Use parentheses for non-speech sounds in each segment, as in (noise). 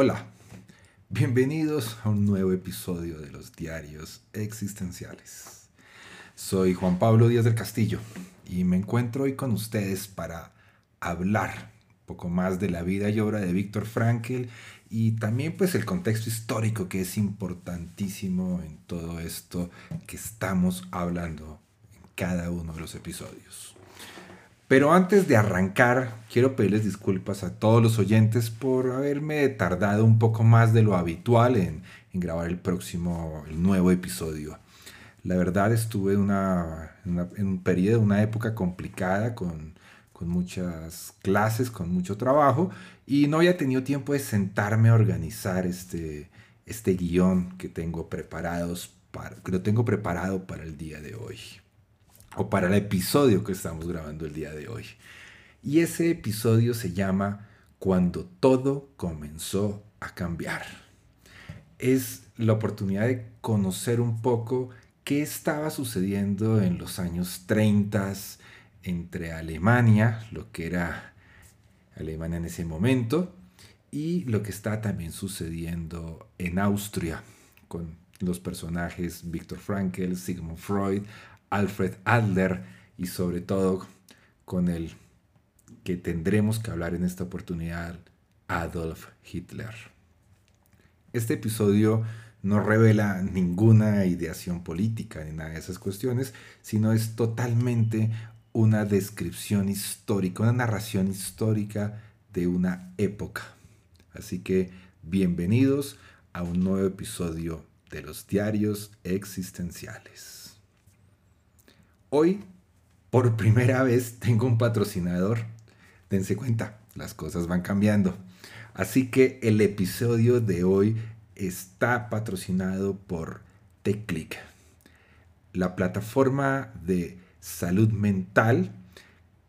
Hola, bienvenidos a un nuevo episodio de los diarios existenciales. Soy Juan Pablo Díaz del Castillo y me encuentro hoy con ustedes para hablar un poco más de la vida y obra de Víctor Frankl y también pues el contexto histórico que es importantísimo en todo esto que estamos hablando en cada uno de los episodios. Pero antes de arrancar, quiero pedirles disculpas a todos los oyentes por haberme tardado un poco más de lo habitual en, grabar el próximo, el nuevo episodio. La verdad estuve en un periodo, una época complicada con, muchas clases, con mucho trabajo y no había tenido tiempo de sentarme a organizar este, este guion que tengo, preparados para, que lo tengo preparado para el día de hoy o para el episodio que estamos grabando el día de hoy. Y ese episodio se llama Cuando todo comenzó a cambiar. Es la oportunidad de conocer un poco qué estaba sucediendo en los años 30 entre Alemania, lo que era Alemania en ese momento, y lo que está también sucediendo en Austria con los personajes Viktor Frankl, Sigmund Freud, Alfred Adler y sobre todo con el que tendremos que hablar en esta oportunidad, Adolf Hitler. Este episodio no revela ninguna ideación política ni nada de esas cuestiones, sino es totalmente una descripción histórica, una narración histórica de una época. Así que bienvenidos a un nuevo episodio de los diarios existenciales. Hoy, por primera vez, tengo un patrocinador. Dense cuenta, las cosas van cambiando. Así que el episodio de hoy está patrocinado por TechClick, la plataforma de salud mental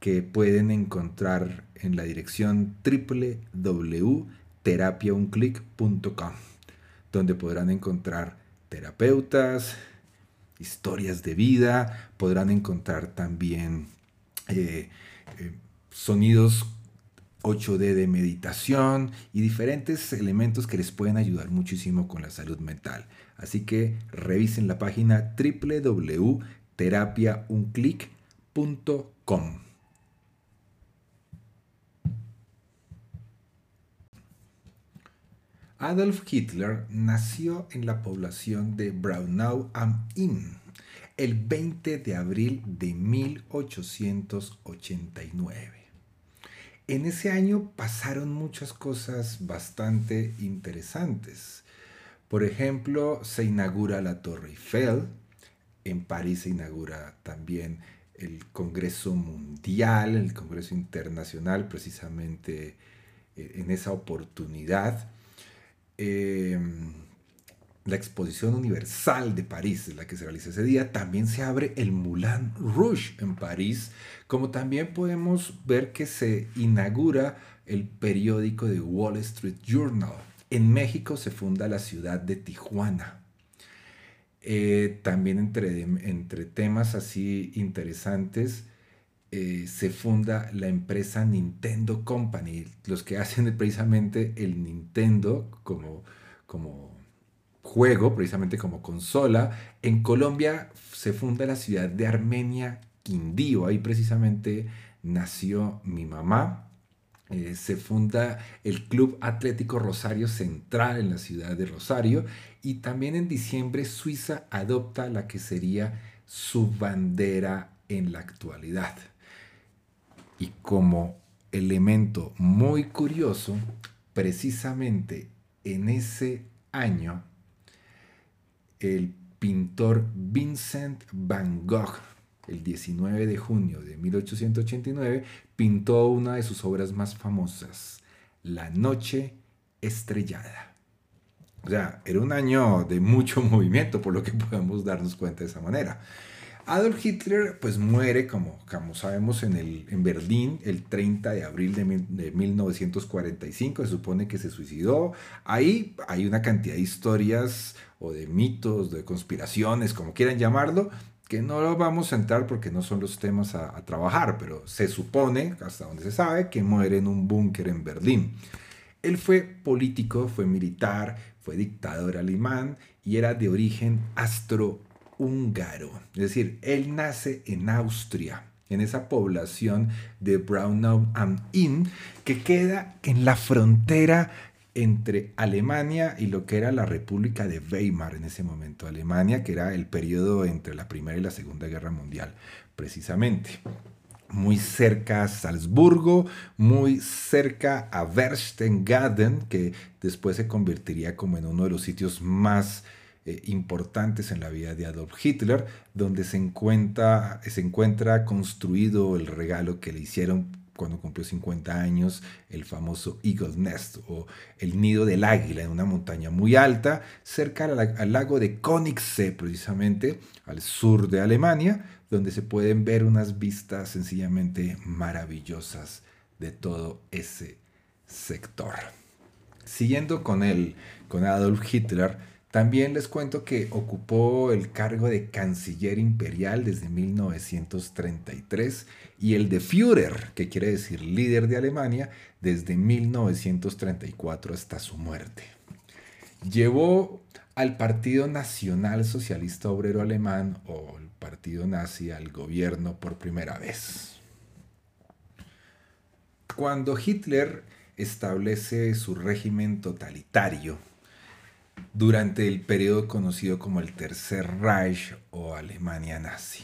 que pueden encontrar en la dirección www.terapiaunclick.com, donde podrán encontrar terapeutas, historias de vida, podrán encontrar también eh, eh, sonidos 8D de meditación y diferentes elementos que les pueden ayudar muchísimo con la salud mental. Así que revisen la página www.terapiaunclick.com. Adolf Hitler nació en la población de Braunau am Inn el 20 de abril de 1889. En ese año pasaron muchas cosas bastante interesantes. Por ejemplo, se inaugura la Torre Eiffel, en París se inaugura también el Congreso Mundial, el Congreso Internacional, precisamente eh, en esa oportunidad. Em, la Exposición Universal de París, la que se realiza ese día, también se abre el Moulin Rouge en París, como también podemos ver que se inaugura el periódico de Wall Street Journal. En México se funda la ciudad de Tijuana. Eh, también entre, entre temas así interesantes, eh, se funda la empresa Nintendo Company, los que hacen (laughs) precisamente el Nintendo como, como juego, precisamente como consola. En Colombia se funda la ciudad de Armenia, Quindío, ahí precisamente nació mi mamá. Eh, se funda el Club Atlético Rosario Central en la ciudad de Rosario y también en diciembre Suiza adopta la que sería su bandera en la actualidad. Y como elemento muy curioso, precisamente en ese año, el pintor Vincent Van Gogh, el 19 de junio de 1889, pintó una de sus obras más famosas, La Noche Estrellada. O sea, era un año de mucho (laughs) movimiento, por lo que podemos darnos cuenta de esa manera. Adolf Hitler pues muere, como, como sabemos, en, el, en Berlín el 30 de abril de, de, 1945. Se supone que se suicidó. Ahí hay una cantidad de historias o de mitos, de conspiraciones, como quieran llamarlo, que no lo vamos a entrar porque no son los temas a, a trabajar, pero se supone, hasta donde se sabe, que muere en un búnker en Berlín. Él fue político, fue militar, fue dictador alemán y era de origen astro húngaro. Es decir, él nace en Austria, en esa población de Braunau am Inn, que queda en la frontera entre Alemania y lo que era la República de Weimar en ese momento. Alemania, que era el periodo entre la Primera y la Segunda Guerra Mundial, precisamente. Muy cerca a Salzburgo, muy cerca a Berchtesgaden, que después se convertiría como en uno de los sitios más eh, importantes en la vida de Adolf Hitler, donde se encuentra, se encuentra construido el regalo que le hicieron cuando cumplió 50 años, el famoso Eagle Nest o el nido del águila en una montaña muy alta, cerca al, lago de Königssee, precisamente al sur de Alemania, donde se pueden ver unas vistas sencillamente maravillosas de todo ese sector. Siguiendo con con Adolf Hitler, también les cuento que ocupó el cargo de canciller imperial desde 1933 y el de Führer, que quiere decir líder de Alemania, desde 1934 hasta su muerte. Llevó al Partido Nacional Socialista Obrero Alemán o el Partido Nazi al gobierno por primera vez. Cuando Hitler establece su régimen totalitario, durante el periodo conocido como el Tercer Reich o Alemania nazi.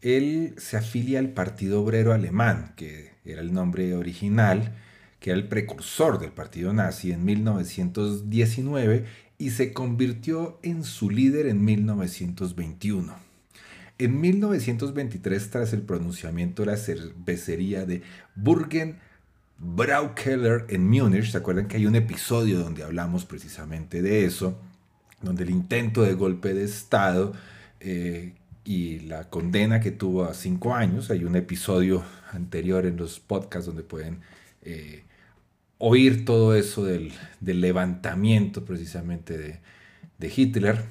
Él se afilia al Partido Obrero Alemán, que era el nombre original, que era el precursor del Partido Nazi en 1919 y se convirtió en su líder en 1921. En 1923, tras el pronunciamiento de la cervecería de Burgen Braukeller en Múnich. ¿Se acuerdan que hay un episodio donde hablamos precisamente de eso? Donde el intento de golpe de Estado eh, y la condena que tuvo a cinco años. Hay un episodio anterior en los podcasts donde pueden eh, oír todo eso del, levantamiento precisamente de, Hitler.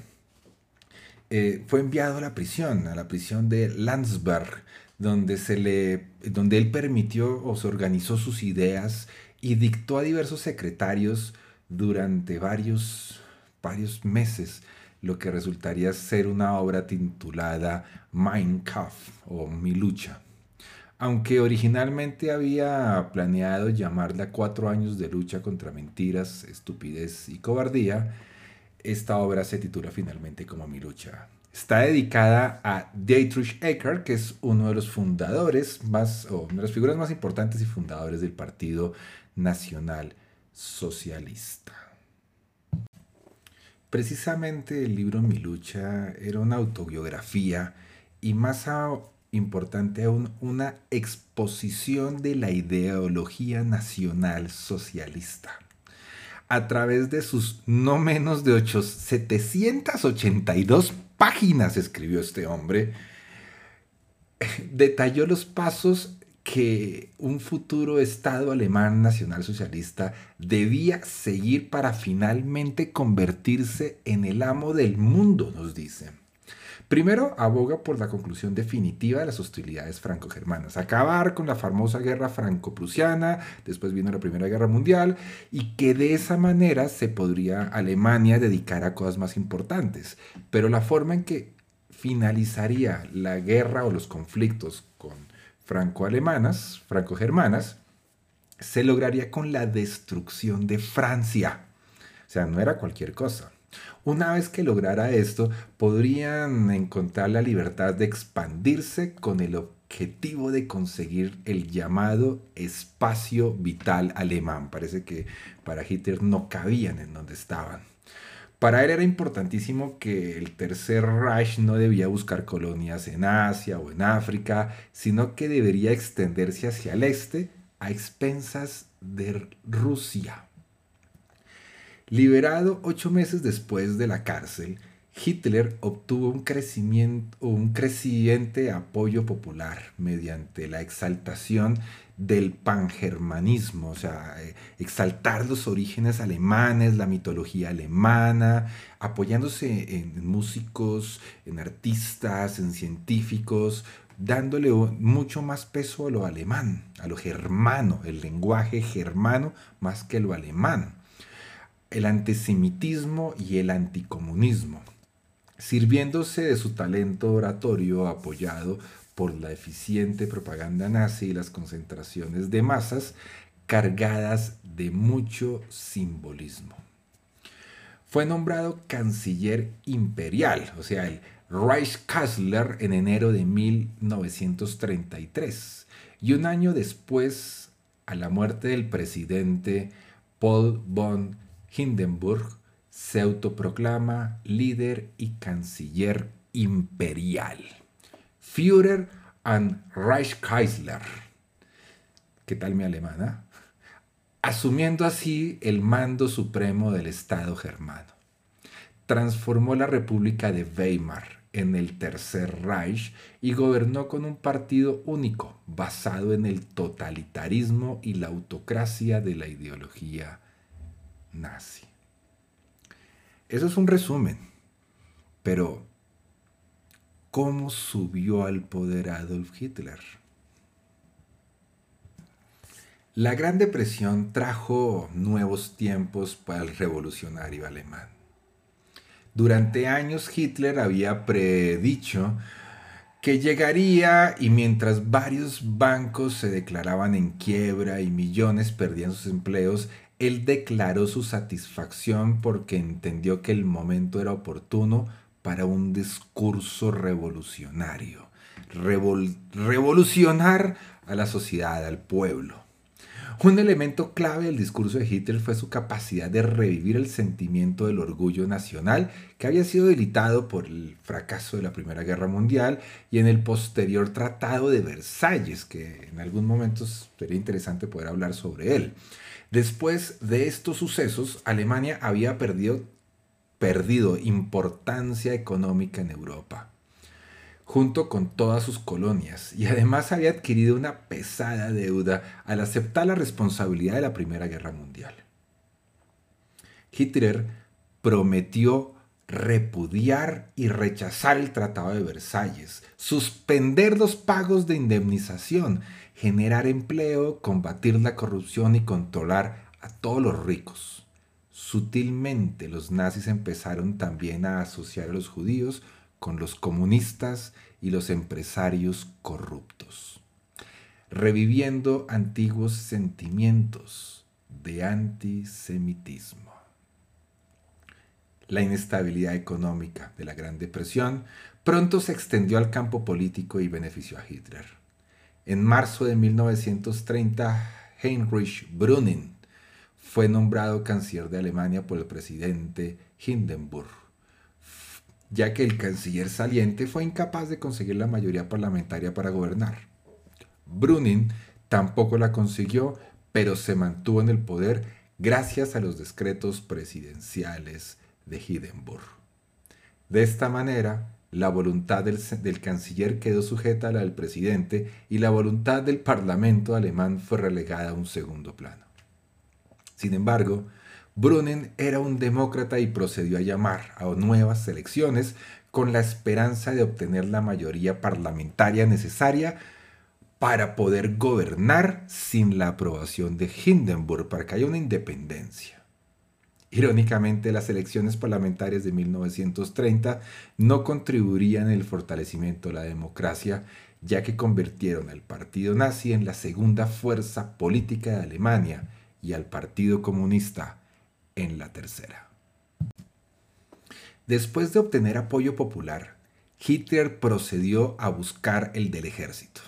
Eh, fue enviado a la prisión, a la prisión de Landsberg, donde, se le, donde él permitió o se organizó sus ideas y dictó a diversos secretarios durante varios, varios meses lo que resultaría ser una obra titulada Mein Kampf o Mi lucha. Aunque originalmente había planeado llamarla Cuatro años de lucha contra mentiras, estupidez y cobardía, esta obra se titula finalmente como Mi lucha. Está dedicada a Dietrich Eckart, que es uno de los fundadores más, o de las figuras más importantes y fundadores del Partido Nacional Socialista. Precisamente el libro Mi lucha era una autobiografía y más importante aún, una exposición de la ideología nacional socialista a través de sus no menos de 8, 782 páginas escribió este hombre, detalló los pasos que un futuro Estado alemán nacionalsocialista debía seguir para finalmente convertirse en el amo del mundo, nos dice. Primero, aboga por la conclusión definitiva de las hostilidades franco-germanas, acabar con la famosa guerra franco-prusiana, después vino la Primera Guerra Mundial, y que de esa manera se podría Alemania dedicar a cosas más importantes. Pero la forma en que finalizaría la guerra o los conflictos con franco-alemanas, franco-germanas, se lograría con la destrucción de Francia. O sea, no era cualquier cosa. Una vez que lograra esto, podrían encontrar la libertad de expandirse con el objetivo de conseguir el llamado espacio vital alemán. Parece que para Hitler no cabían en donde estaban. Para él era importantísimo que el Tercer Reich no debía buscar colonias en Asia o en África, sino que debería extenderse hacia el este a expensas de Rusia. Liberado ocho meses después de la cárcel, Hitler obtuvo un, crecimiento, un creciente apoyo popular mediante la exaltación del pangermanismo, o sea, eh, exaltar los orígenes alemanes, la mitología alemana, apoyándose en músicos, en artistas, en científicos, dándole mucho más peso a lo alemán, a lo germano, el lenguaje germano más que lo alemán, el antisemitismo y el anticomunismo, sirviéndose de su talento oratorio apoyado por la eficiente propaganda nazi y las concentraciones de masas cargadas de mucho simbolismo. Fue nombrado canciller imperial, o sea, el Reichskanzler en enero de 1933 y un año después, a la muerte del presidente Paul von Hindenburg, se autoproclama líder y canciller imperial. Führer and Reichskanzler. ¿Qué tal mi alemana? Asumiendo así el mando supremo del Estado germano. Transformó la República de Weimar en el Tercer Reich y gobernó con un partido único, basado en el totalitarismo y la autocracia de la ideología nazi. Eso es un resumen, pero ¿cómo subió al poder Adolf Hitler? La Gran Depresión trajo nuevos tiempos para el revolucionario alemán. Durante años Hitler había predicho que llegaría y mientras varios bancos se declaraban en quiebra y millones perdían sus empleos, él declaró su satisfacción porque entendió que el momento era oportuno para un discurso revolucionario. revolucionar a la sociedad, al pueblo. Un elemento clave del discurso de Hitler fue su capacidad de revivir el sentimiento del orgullo nacional que había sido debilitado por el fracaso de la Primera Guerra Mundial y en el posterior Tratado de Versalles, que en algún momento sería interesante poder hablar sobre él. Después de estos sucesos, Alemania había perdido, perdido importancia económica en Europa junto con todas sus colonias, y además había adquirido una pesada deuda al aceptar la responsabilidad de la Primera Guerra Mundial. Hitler prometió repudiar y rechazar el Tratado de Versalles, suspender los pagos de indemnización, generar empleo, combatir la corrupción y controlar a todos los ricos. Sutilmente los nazis empezaron también a asociar a los judíos con los comunistas y los empresarios corruptos, reviviendo antiguos sentimientos de antisemitismo. La inestabilidad económica de la Gran Depresión pronto se extendió al campo político y benefició a Hitler. En marzo de 1930, Heinrich Brüning fue nombrado canciller de Alemania por el presidente Hindenburg ya que el canciller saliente fue incapaz de conseguir la mayoría parlamentaria para gobernar. Brunin tampoco la consiguió, pero se mantuvo en el poder gracias a los decretos presidenciales de Hindenburg. De esta manera, la voluntad del, del, canciller quedó sujeta a la del presidente y la voluntad del parlamento alemán fue relegada a un segundo plano. Sin embargo, Brunnen era un demócrata y procedió a llamar a nuevas elecciones con la esperanza de obtener la mayoría parlamentaria necesaria para poder gobernar sin la aprobación de Hindenburg, para que haya una independencia. Irónicamente, las elecciones parlamentarias de 1930 no contribuirían en el fortalecimiento de la democracia, ya que convirtieron al partido nazi en la segunda fuerza política de Alemania y al Partido Comunista en la tercera. Después de obtener apoyo popular, Hitler procedió a buscar el del ejército.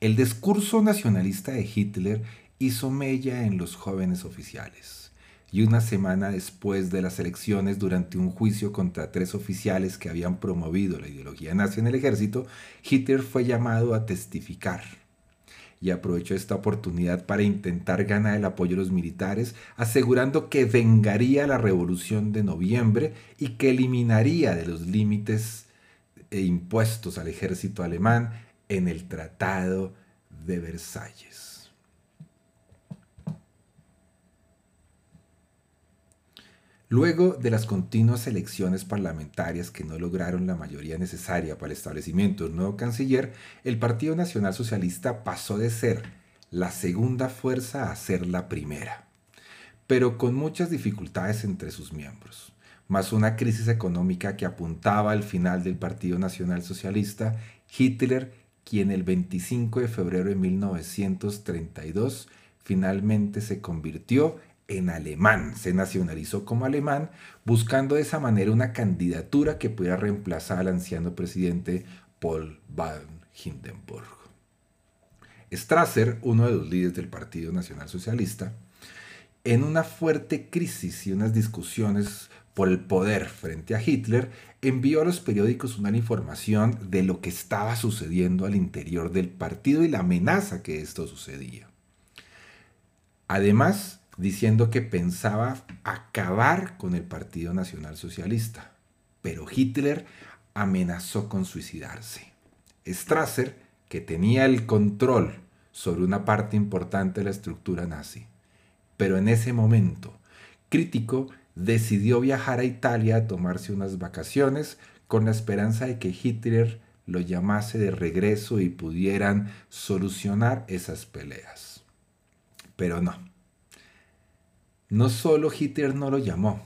el discurso nacionalista de Hitler hizo mella en los jóvenes oficiales. Y una semana después de las elecciones, durante un juicio contra tres oficiales que habían promovido la ideología nazi en el ejército, Hitler fue llamado a testificar y aprovechó esta oportunidad para intentar ganar el apoyo de los militares, asegurando que vengaría la revolución de noviembre y que eliminaría de los límites e impuestos al ejército alemán en el Tratado de Versalles. Luego de las continuas elecciones parlamentarias que no lograron la mayoría necesaria para el establecimiento de un nuevo canciller, el Partido Nacional Socialista pasó de ser la segunda fuerza a ser la primera, pero con muchas dificultades entre sus miembros, más una crisis económica que apuntaba al final del Partido Nacional Socialista, Hitler, quien el 25 de febrero de 1932 finalmente se convirtió en alemán, se nacionalizó como alemán, buscando de esa manera una candidatura que pudiera reemplazar al anciano presidente Paul van Hindenburg. Strasser, uno de los líderes del Partido Nacional Socialista, en una fuerte crisis y unas discusiones por el poder frente a Hitler, envió a los periódicos una información de lo que estaba sucediendo al interior del partido y la amenaza que esto sucedía. Además, diciendo que pensaba acabar con el Partido Nacional Socialista, pero Hitler amenazó con suicidarse. Strasser, que tenía el control sobre una parte importante de la estructura nazi, pero en ese momento crítico decidió viajar a Italia a tomarse unas vacaciones con la esperanza de que Hitler lo llamase de regreso y pudieran solucionar esas peleas. Pero no, no solo Hitler no lo llamó,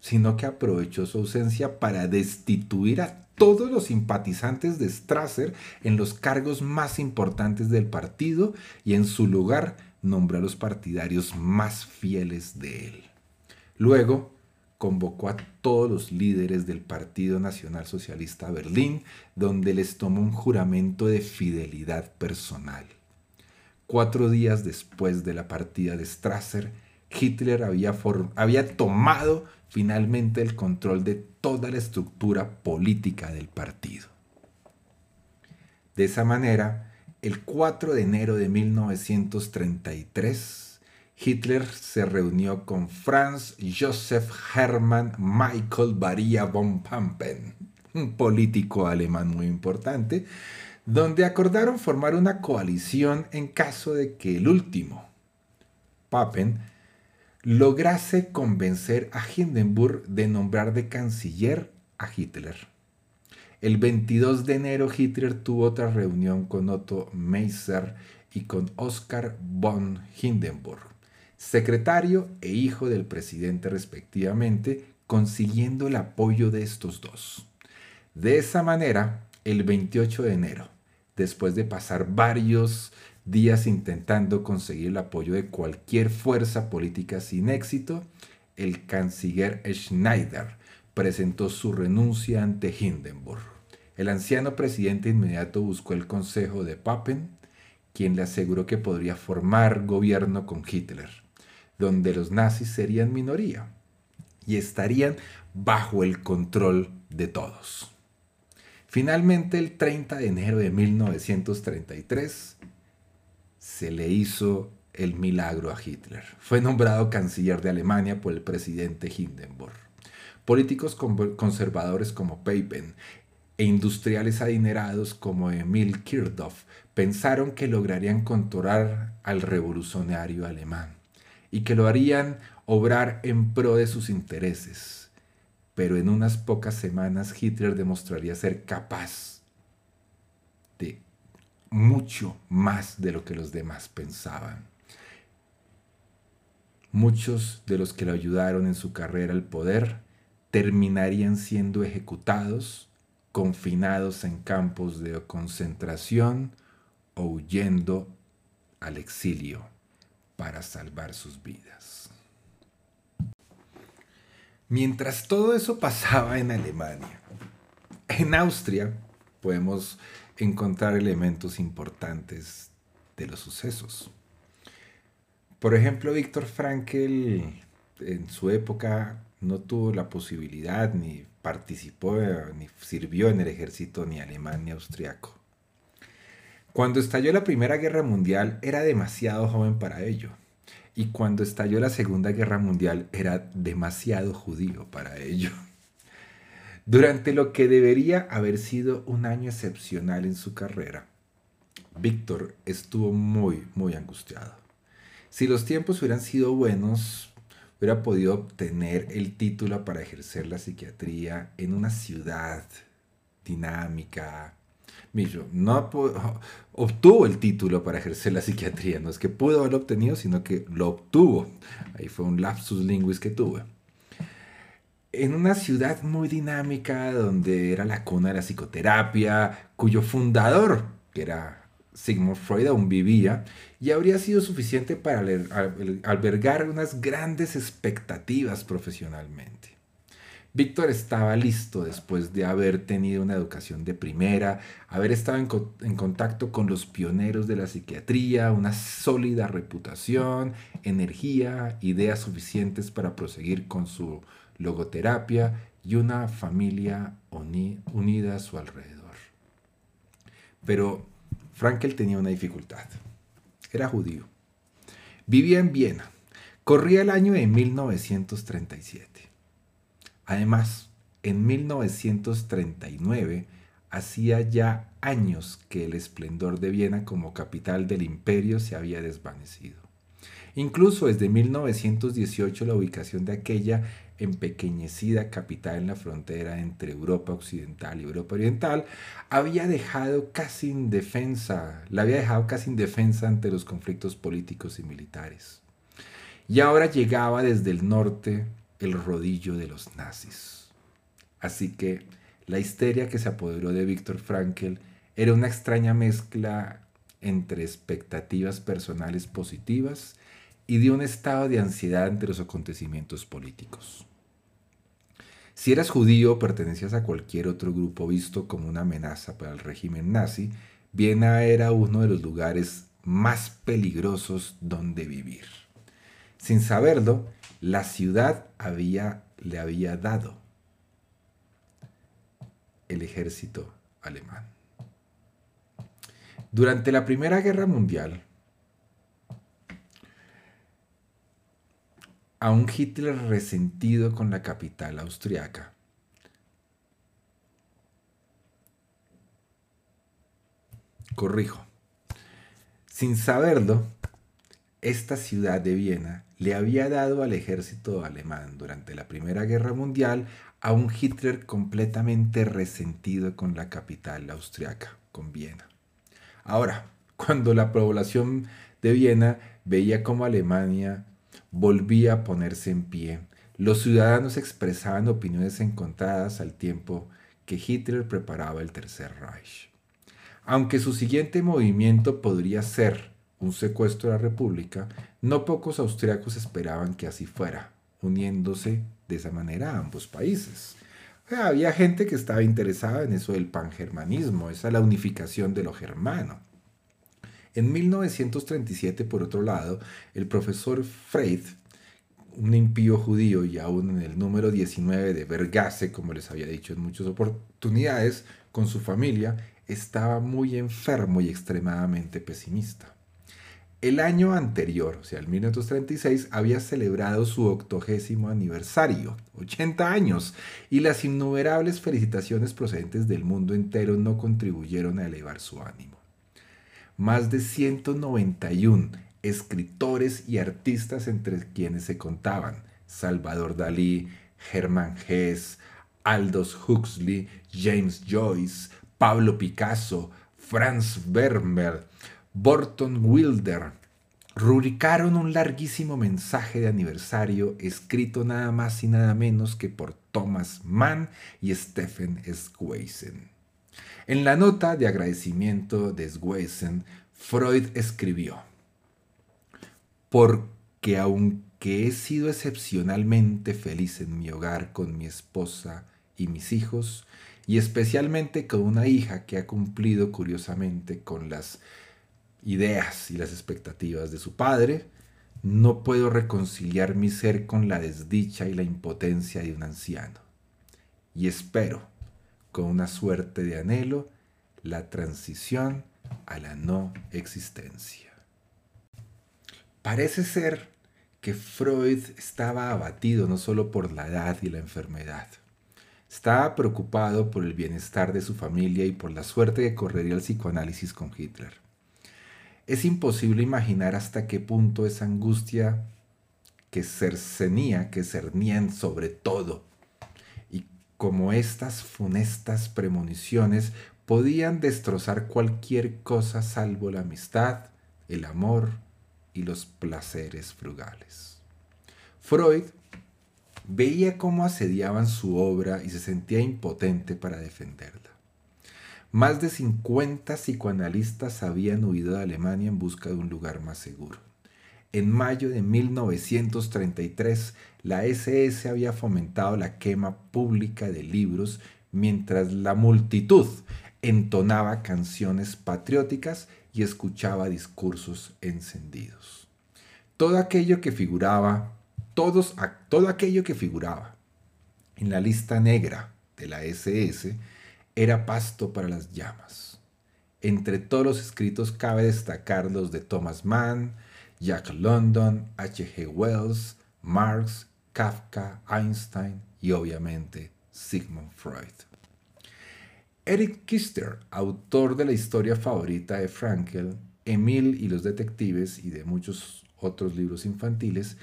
sino que aprovechó su ausencia para destituir a todos los simpatizantes de Strasser en los cargos más importantes del partido y en su lugar nombró a los partidarios más fieles de él. Luego, convocó a todos los líderes del Partido Nacional Socialista Berlín, donde les tomó un juramento de fidelidad personal. Cuatro días después de la partida de Strasser, Hitler había, tomado finalmente el control de toda la estructura política del partido. De esa manera, el 4 de enero de 1933, Hitler se reunió con Franz Joseph Hermann Michael Baria von Pampen, un político alemán muy importante, donde acordaron formar una coalición en caso de que el último, Papen, lograse convencer a Hindenburg de nombrar de canciller a Hitler. El 22 de enero Hitler tuvo otra reunión con Otto Meiser y con Oskar von Hindenburg, secretario e hijo del presidente respectivamente, consiguiendo el apoyo de estos dos. De esa manera, el 28 de enero, después de pasar varios días intentando conseguir el apoyo de cualquier fuerza política sin éxito, el canciller Schneider presentó su renuncia ante Hindenburg. El anciano presidente inmediato buscó el consejo de Papen, quien le aseguró que podría formar gobierno con Hitler, donde los nazis serían minoría y estarían bajo el control de todos. Finalmente, el 30 de enero de 1933, se le hizo el milagro a Hitler. Fue nombrado canciller de Alemania por el presidente Hindenburg. Políticos conservadores como Papen e industriales adinerados como Emil Kirchhoff pensaron que lograrían controlar al revolucionario alemán y que lo harían obrar en pro de sus intereses. Pero en unas pocas semanas Hitler demostraría ser capaz mucho más de lo que los demás pensaban. Muchos de los que lo ayudaron en su carrera al poder terminarían siendo ejecutados, confinados en campos de concentración o huyendo al exilio para salvar sus vidas. Mientras todo eso pasaba en Alemania, en Austria podemos encontrar elementos importantes de los sucesos. Por ejemplo, Víctor Frankl en su época no tuvo la posibilidad ni participó ni sirvió en el ejército ni alemán ni austriaco. Cuando estalló la Primera Guerra Mundial era demasiado joven para ello. Y cuando estalló la Segunda Guerra Mundial era demasiado judío para ello. Durante lo que debería haber sido un año excepcional en su carrera, Víctor estuvo muy, muy angustiado. Si los tiempos hubieran sido buenos, hubiera podido obtener el título para ejercer la psiquiatría en una ciudad dinámica. Millo no obtuvo el título para ejercer la psiquiatría, no es que pudo haberlo obtenido, sino que lo obtuvo. Ahí fue un lapsus linguis que tuve. En una ciudad muy dinámica donde era la cuna de la psicoterapia, cuyo fundador, que era Sigmund Freud aún vivía y habría sido suficiente para albergar unas grandes expectativas profesionalmente. Víctor estaba listo después de haber tenido una educación de primera, haber estado en, en, contacto con los pioneros de la psiquiatría, una sólida reputación, energía, ideas suficientes para proseguir con su logoterapia y una familia unida a su alrededor. Pero Frankel tenía una dificultad. Era judío. Vivía en Viena. Corría el año de 1937. Además, en 1939 hacía ya años que el esplendor de Viena como capital del imperio se había desvanecido. Incluso desde 1918 la ubicación de aquella empequeñecida capital en la frontera entre Europa Occidental y Europa Oriental, había dejado casi indefensa, la había dejado casi indefensa ante los conflictos políticos y militares. Y ahora llegaba desde el norte el rodillo de los nazis. Así que la histeria que se apoderó de Víctor Frankl era una extraña mezcla entre expectativas personales positivas y de un estado de ansiedad ante los acontecimientos políticos. Si eras judío pertenecías a cualquier otro grupo visto como una amenaza para el régimen nazi, Viena era uno de los lugares más peligrosos donde vivir. Sin saberlo, la ciudad le había dado el ejército alemán. Durante la Primera Guerra Mundial, a un Hitler resentido con la capital austriaca. Corrijo. Sin saberlo, esta ciudad de Viena le había dado al ejército alemán durante la Primera Guerra Mundial a un Hitler completamente resentido con la capital austriaca, con Viena. Ahora, (laughs) cuando la población de Viena veía como Alemania volvía a ponerse en pie. Los ciudadanos expresaban opiniones encontradas al tiempo que Hitler preparaba el Tercer Reich. Aunque su siguiente movimiento podría ser un secuestro de la República, no pocos austriacos esperaban que así fuera, uniéndose de esa manera a ambos países. Había gente que estaba interesada en eso del pangermanismo, esa la unificación de lo germano. En 1937, por otro lado, el profesor Freud, un impío judío y aún en el número 19 de Vergase, como les había dicho en muchas oportunidades, con su familia, estaba muy enfermo y extremadamente pesimista. El año anterior, o sea, el 1936, había celebrado su octogésimo aniversario, 80 años, y las innumerables felicitaciones procedentes del mundo entero no contribuyeron a elevar su ánimo más de 191 escritores y artistas entre quienes se contaban Salvador Dalí, Hermann Hesse, Aldous Huxley, James Joyce, Pablo Picasso, Franz Vermeer, Burton Wilder, rubricaron un larguísimo mensaje de aniversario escrito nada más y nada menos que por Thomas Mann y Stephen Swayze. En la nota de agradecimiento de Swayze, Freud escribió, porque aunque he sido excepcionalmente feliz en mi hogar con mi esposa y mis hijos, y especialmente con una hija que ha cumplido curiosamente con las ideas y las expectativas de su padre, no puedo reconciliar mi ser con la desdicha y la impotencia de un anciano. Y espero, con una suerte de anhelo, la transición a la no existencia. Parece ser que Freud estaba abatido no solo por la edad y la enfermedad. Estaba preocupado por el bienestar de su familia y por la suerte que correría el psicoanálisis con Hitler. Es imposible imaginar hasta qué punto esa angustia que cercenía, que cernían sobre todo, como estas funestas premoniciones podían destrozar cualquier cosa salvo la amistad, el amor y los placeres frugales. Freud veía cómo asediaban su obra y se sentía impotente para defenderla. Más de 50 psicoanalistas habían huido de Alemania en busca de un lugar más seguro. En mayo de 1933, la SS había fomentado la quema pública de libros mientras la multitud entonaba canciones patrióticas y escuchaba discursos encendidos. Todo aquello que figuraba, todos, todo aquello que figuraba en la lista negra de la SS era pasto para las llamas. Entre todos los escritos cabe destacar los de Thomas Mann, Jack London, H.G. Wells, Marx, Kafka, Einstein y obviamente Sigmund Freud. Eric Kister, autor de la historia favorita de Frankel, Emil y los detectives y de muchos otros libros infantiles,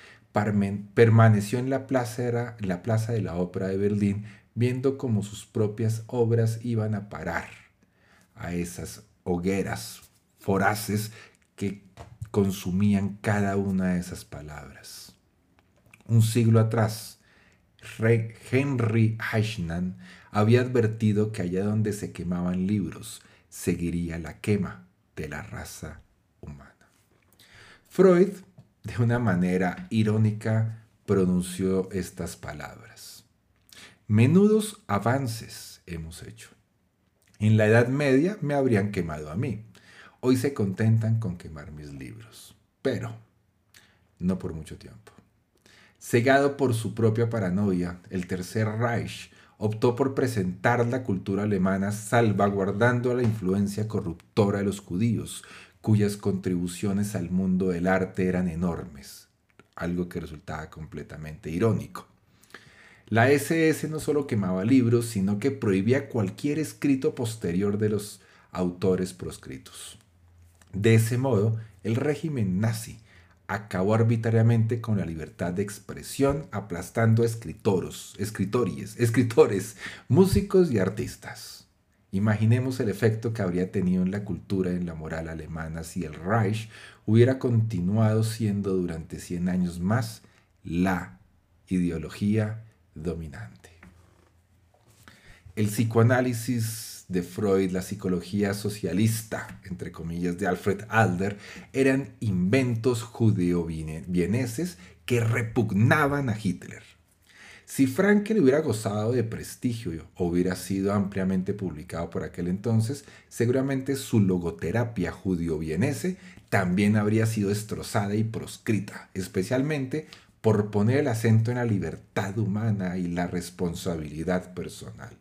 permaneció en la plaza, de la Ópera de Berlín viendo cómo sus propias obras iban a parar a esas hogueras foraces que consumían cada una de esas palabras. Un siglo atrás, Henry Heichmann había advertido que allá donde se quemaban libros seguiría la quema de la raza humana. Freud, de una manera irónica, pronunció estas palabras. Menudos avances hemos hecho. En la Edad Media me habrían quemado a mí. Hoy se contentan con quemar mis libros. Pero no por mucho tiempo. Cegado por su propia paranoia, el Tercer Reich optó por presentar la cultura alemana salvaguardando la influencia corruptora de los judíos, cuyas contribuciones al mundo del arte eran enormes, algo que resultaba completamente irónico. La SS no solo quemaba libros, sino que prohibía cualquier escrito posterior de los autores proscritos. De ese modo, el régimen nazi acabó arbitrariamente con la libertad de expresión, aplastando a escritores, escritores, escritores, músicos y artistas. Imaginemos el efecto que habría tenido en la cultura y en la moral alemana si el Reich hubiera continuado siendo durante 100 años más la ideología dominante. El psicoanálisis de Freud, la psicología socialista, entre comillas, de Alfred Adler, eran inventos judeo-vieneses que repugnaban a Hitler. Si Frankel hubiera gozado de prestigio o hubiera sido ampliamente publicado por aquel entonces, seguramente su logoterapia judío-vienese también habría sido destrozada y proscrita, especialmente por poner el acento en la libertad humana y la responsabilidad personal.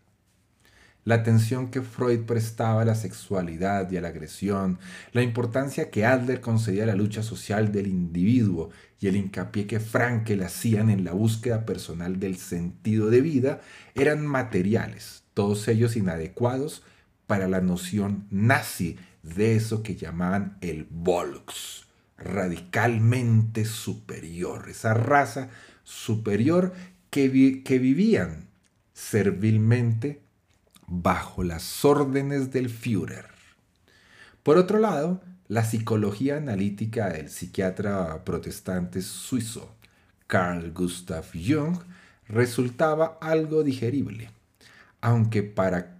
La atención que Freud prestaba a la sexualidad y a la agresión, la importancia que Adler concedía a la lucha social del individuo y el hincapié que Frankel hacían en la búsqueda personal del sentido de vida eran materiales, todos ellos inadecuados para la noción nazi de eso que llamaban el Volks, radicalmente superior, esa raza superior que, que vivían servilmente bajo las órdenes del Führer. Por otro lado, la psicología analítica del psiquiatra protestante suizo Carl Gustav Jung resultaba algo digerible, aunque para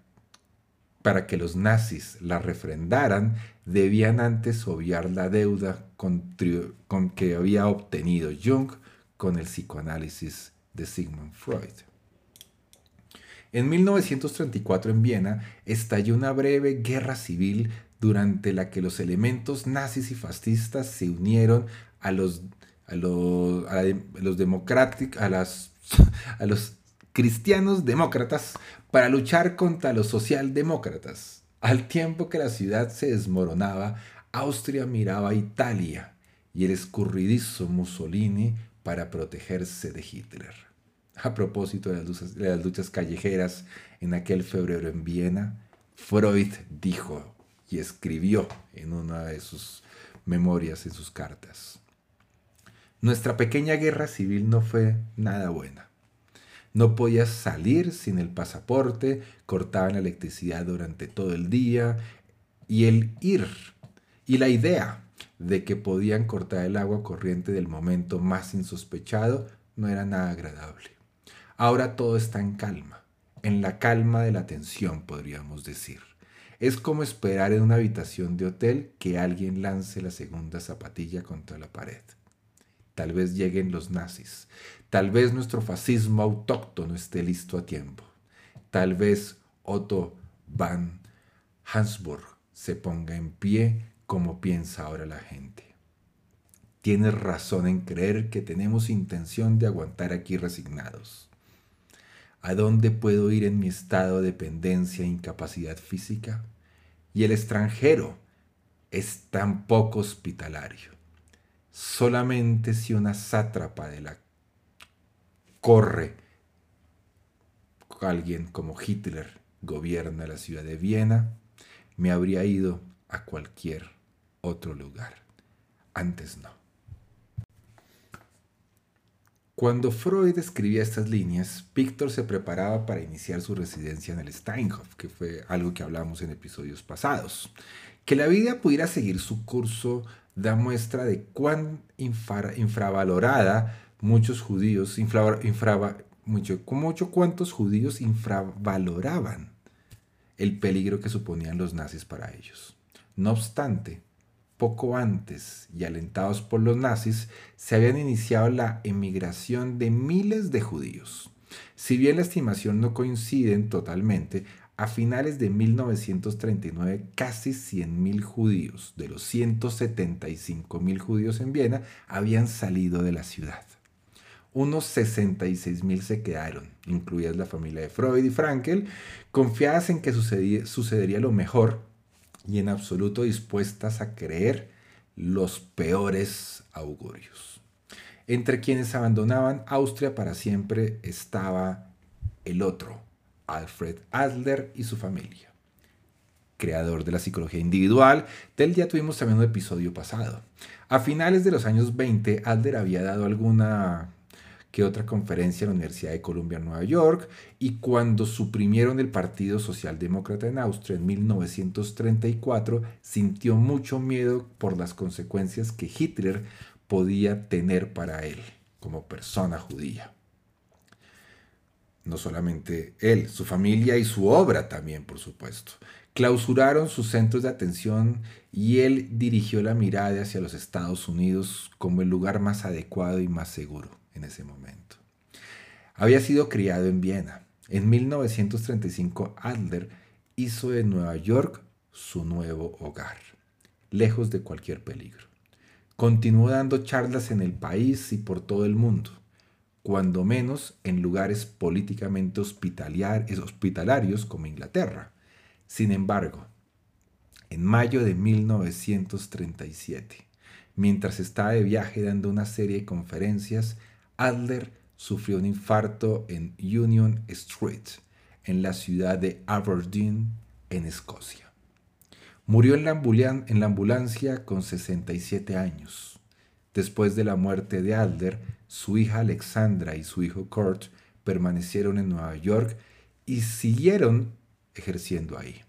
para que los nazis la refrendaran, debían antes obviar la deuda con, que había obtenido Jung con el psicoanálisis de Sigmund Freud. En 1934 en Viena estalló una breve guerra civil durante la que los elementos nazis y fascistas se unieron a los, a los, a los democráticos, a, las, (laughs) a los cristianos demócratas para luchar contra los socialdemócratas. Al tiempo que la ciudad se desmoronaba, Austria miraba a Italia y el escurridizo Mussolini para protegerse de Hitler. A propósito de las, luchas callejeras en aquel febrero en Viena, Freud dijo y escribió en una de sus memorias, en sus cartas. Nuestra pequeña guerra civil no fue nada buena. No podías salir sin el pasaporte, cortaban la electricidad durante todo el día y el ir y la idea de que podían cortar el agua corriente del momento más insospechado no era nada agradable. Ahora todo está en calma, en la calma de la tensión, podríamos decir. Es como esperar en una habitación de hotel que alguien lance la segunda zapatilla contra la pared. Tal vez lleguen los nazis. Tal vez nuestro fascismo autóctono esté listo a tiempo. Tal vez Otto van Hansburg se ponga en pie como piensa ahora la gente. Tienes razón en creer que tenemos intención de aguantar aquí resignados. ¿A dónde puedo ir en mi estado de dependencia e incapacidad física? Y el extranjero es tan poco hospitalario. Solamente si una sátrapa de la corre alguien como Hitler gobierna la ciudad de Viena, me habría ido a cualquier otro lugar. Antes no. Cuando Freud escribía estas líneas, Víctor se preparaba para iniciar su residencia en el Steinhof, que fue algo que hablamos en episodios pasados. Que la vida pudiera seguir su curso da muestra de cuán infravalorada muchos judíos, mucho, mucho cuántos judíos infravaloraban el peligro que suponían los nazis para ellos. No obstante, poco antes y alentados por los nazis, se habían iniciado la emigración de miles de judíos. Si bien la estimación no coincide totalmente, a finales de 1939 casi 100.000 judíos de los 175.000 judíos en Viena habían salido de la ciudad. Unos 66.000 se quedaron, incluidas la familia de Freud y Frankel, confiadas en que sucedería lo mejor y en absoluto dispuestas a creer los peores augurios. Entre quienes abandonaban Austria para siempre estaba el otro, Alfred Adler y su familia. Creador de la psicología individual, del ya tuvimos también un episodio pasado. A finales de los años 20, Adler había dado alguna que otra conferencia en la Universidad de Columbia en Nueva York y cuando suprimieron el Partido Socialdemócrata en Austria en 1934 sintió mucho miedo por las consecuencias que Hitler podía tener para él como persona judía. No solamente él, su familia y su obra también, por supuesto. Clausuraron sus centros de atención y él dirigió la mirada hacia los Estados Unidos como el lugar más adecuado y más seguro en ese momento. Había sido criado en Viena. En 1935 Adler hizo de Nueva York su nuevo hogar, lejos de cualquier peligro. Continuó dando charlas en el país y por todo el mundo, cuando menos en lugares políticamente hospitalarios como Inglaterra. Sin embargo, en mayo de 1937, mientras estaba de viaje dando una serie de conferencias, Adler sufrió un infarto en Union Street, en la ciudad de Aberdeen, en Escocia. Murió en la, ambulancia con 67 años. Después de la muerte de Adler, su hija Alexandra y su hijo Kurt permanecieron en Nueva York y siguieron ejerciendo ahí.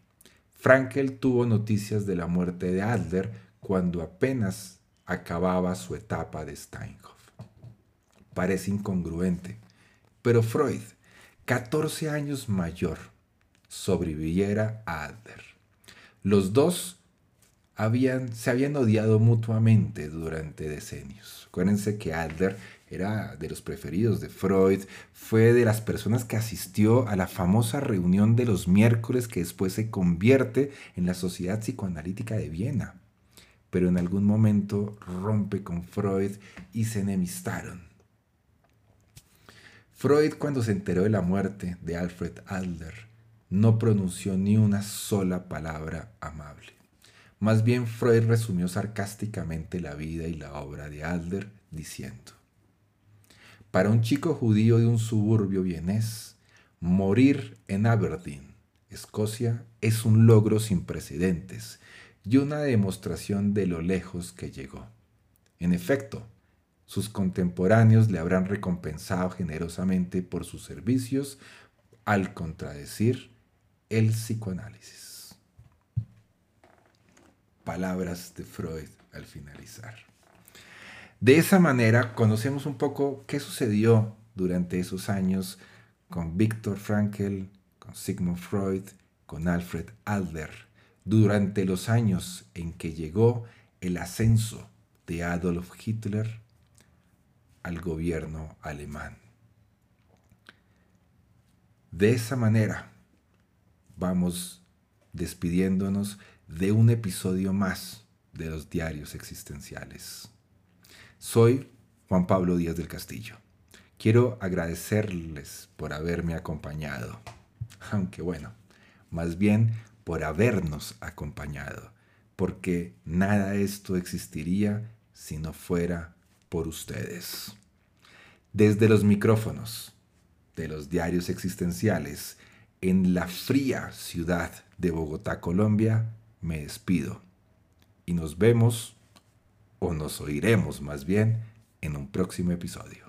Frankel tuvo noticias de la muerte de Adler cuando apenas acababa su etapa de Steinhoff parece incongruente, pero Freud, 14 años mayor, sobreviviera a Adler. Los dos habían, se habían odiado mutuamente durante decenios. Acuérdense que Adler era de los preferidos de Freud, fue de las personas que asistió a la famosa reunión de los miércoles que después se convierte en la Sociedad Psicoanalítica de Viena. Pero en algún momento rompe con Freud y se enemistaron. Freud cuando se enteró de la muerte de Alfred Adler no pronunció ni una sola palabra amable. Más bien Freud resumió sarcásticamente la vida y la obra de Adler diciendo, para un chico judío de un suburbio vienés, morir en Aberdeen, Escocia, es un logro sin precedentes y una demostración de lo lejos que llegó. En efecto, sus contemporáneos le habrán recompensado generosamente por sus servicios al contradecir el psicoanálisis. Palabras de Freud al finalizar. De esa manera conocemos un poco qué sucedió durante esos años con Viktor Frankl, con Sigmund Freud, con Alfred Adler, durante los años en que llegó el ascenso de Adolf Hitler al gobierno alemán. De esa manera vamos despidiéndonos de un episodio más de los diarios existenciales. Soy Juan Pablo Díaz del Castillo. Quiero agradecerles por haberme acompañado, (laughs) aunque bueno, más bien por habernos acompañado, porque nada de esto existiría si no fuera por ustedes. Desde los micrófonos de los diarios existenciales en la fría ciudad de Bogotá, Colombia, me despido y nos vemos o nos oiremos más bien en un próximo episodio.